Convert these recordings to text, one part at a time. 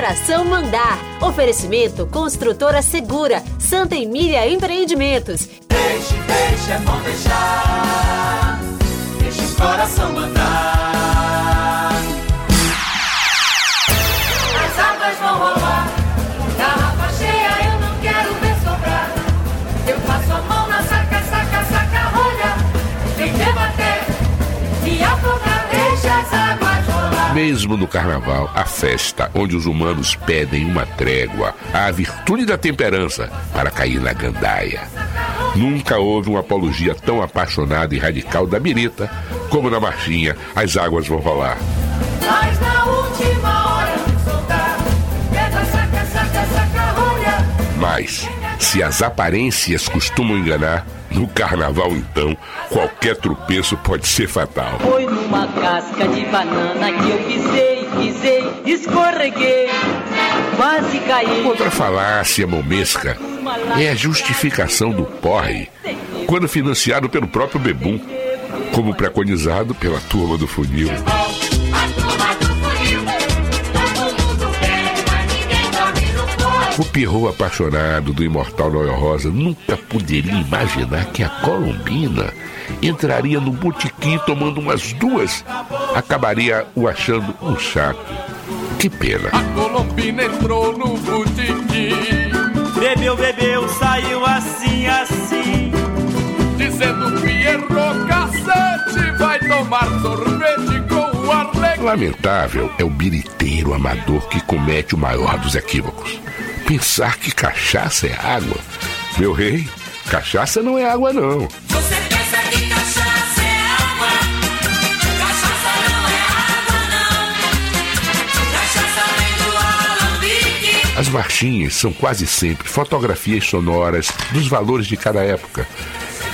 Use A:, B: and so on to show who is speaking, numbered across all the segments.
A: coração mandar. Oferecimento Construtora Segura, Santa Emília Empreendimentos.
B: Deixe, deixe, é bom deixar. Deixe o coração mandar.
C: Mesmo no carnaval, a festa onde os humanos pedem uma trégua à virtude da temperança para cair na gandaia. Nunca houve uma apologia tão apaixonada e radical da birita como na marchinha As Águas Vão Rolar.
D: Mas na última hora soltar, pega, saca, saca, saca, rolha.
C: Mas, se as aparências costumam enganar, no carnaval então, qualquer tropeço pode ser fatal.
E: Foi numa casca de banana que eu pisei, pisei, escorreguei, quase caí.
C: Outra falácia momesca é a justificação do porre, quando financiado pelo próprio Bebum, como preconizado pela turma do funil. O Pierrot apaixonado do imortal Noel Rosa nunca poderia imaginar que a Colombina entraria no botequim tomando umas duas, acabaria o achando um chato. Que pena.
B: A Colombina entrou no botequim.
F: Bebeu, bebeu, saiu assim, assim.
B: Dizendo Pierrot, cacete, vai tomar sorvete com o Arlequim.
C: Lamentável é o biriteiro amador que comete o maior dos equívocos. Pensar que cachaça é água. Meu rei, cachaça não é água, não.
D: Você pensa que cachaça é água? Cachaça não é água, não. Cachaça vem do alambique.
C: As marchinhas são quase sempre fotografias sonoras dos valores de cada época.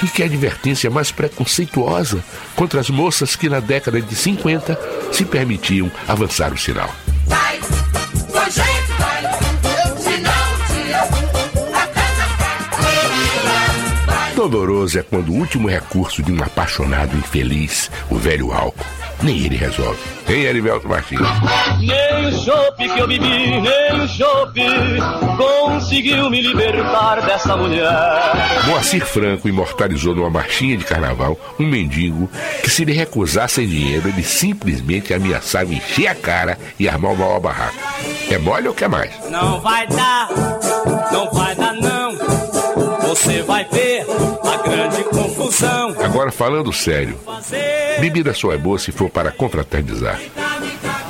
C: E que advertência mais preconceituosa contra as moças que na década de 50 se permitiam avançar o sinal.
D: Vai,
C: Doloroso é quando o último recurso de um apaixonado infeliz, o velho álcool, nem ele resolve. Hein, Erivelto Martins?
F: Nem o chope que eu bebi, nem o chope conseguiu me libertar dessa mulher.
C: Moacir Franco imortalizou numa marchinha de carnaval um mendigo que, se lhe recusassem dinheiro, ele simplesmente ameaçava encher a cara e armar o maior barraco. É mole ou quer mais?
F: Não vai dar,
C: Agora, falando sério, bebida só é boa se for para confraternizar.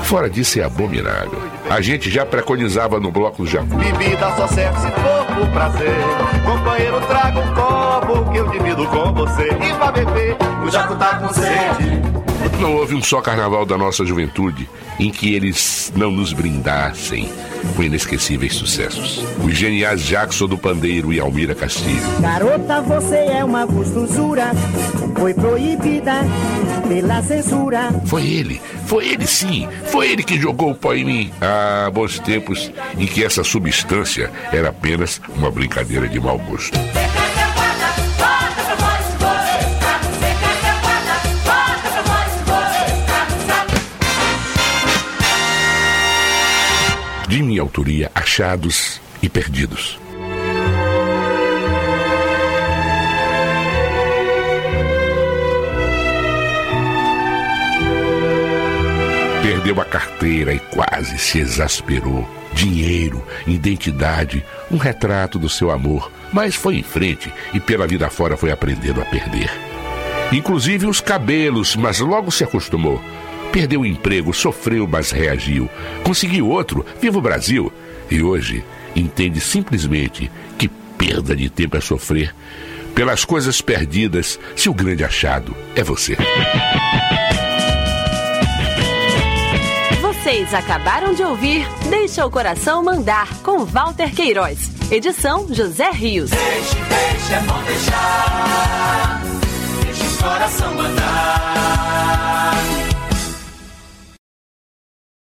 C: Fora disso é abominável. A gente já preconizava no bloco do Jacu.
G: Bebida só serve se for por prazer. Companheiro, traga um copo que eu divido com você. E vai beber, o Jaco tá com sede.
C: Não houve um só carnaval da nossa juventude em que eles não nos brindassem com inesquecíveis sucessos. Os geniais Jackson do Pandeiro e Almira Castilho.
H: Garota, você é uma gostosura, foi proibida pela censura.
C: Foi ele, foi ele sim, foi ele que jogou o pó em mim. Ah, bons tempos em que essa substância era apenas uma brincadeira de mau gosto. De minha autoria, achados e perdidos. Perdeu a carteira e quase se exasperou. Dinheiro, identidade, um retrato do seu amor. Mas foi em frente e pela vida fora foi aprendendo a perder. Inclusive os cabelos, mas logo se acostumou. Perdeu o emprego, sofreu, mas reagiu. Conseguiu outro, viva o Brasil. E hoje entende simplesmente que perda de tempo é sofrer pelas coisas perdidas se o grande achado é você.
A: Vocês acabaram de ouvir Deixa o Coração Mandar, com Walter Queiroz. Edição José Rios.
B: Deixe, deixe, é bom deixar. Deixe o coração mandar.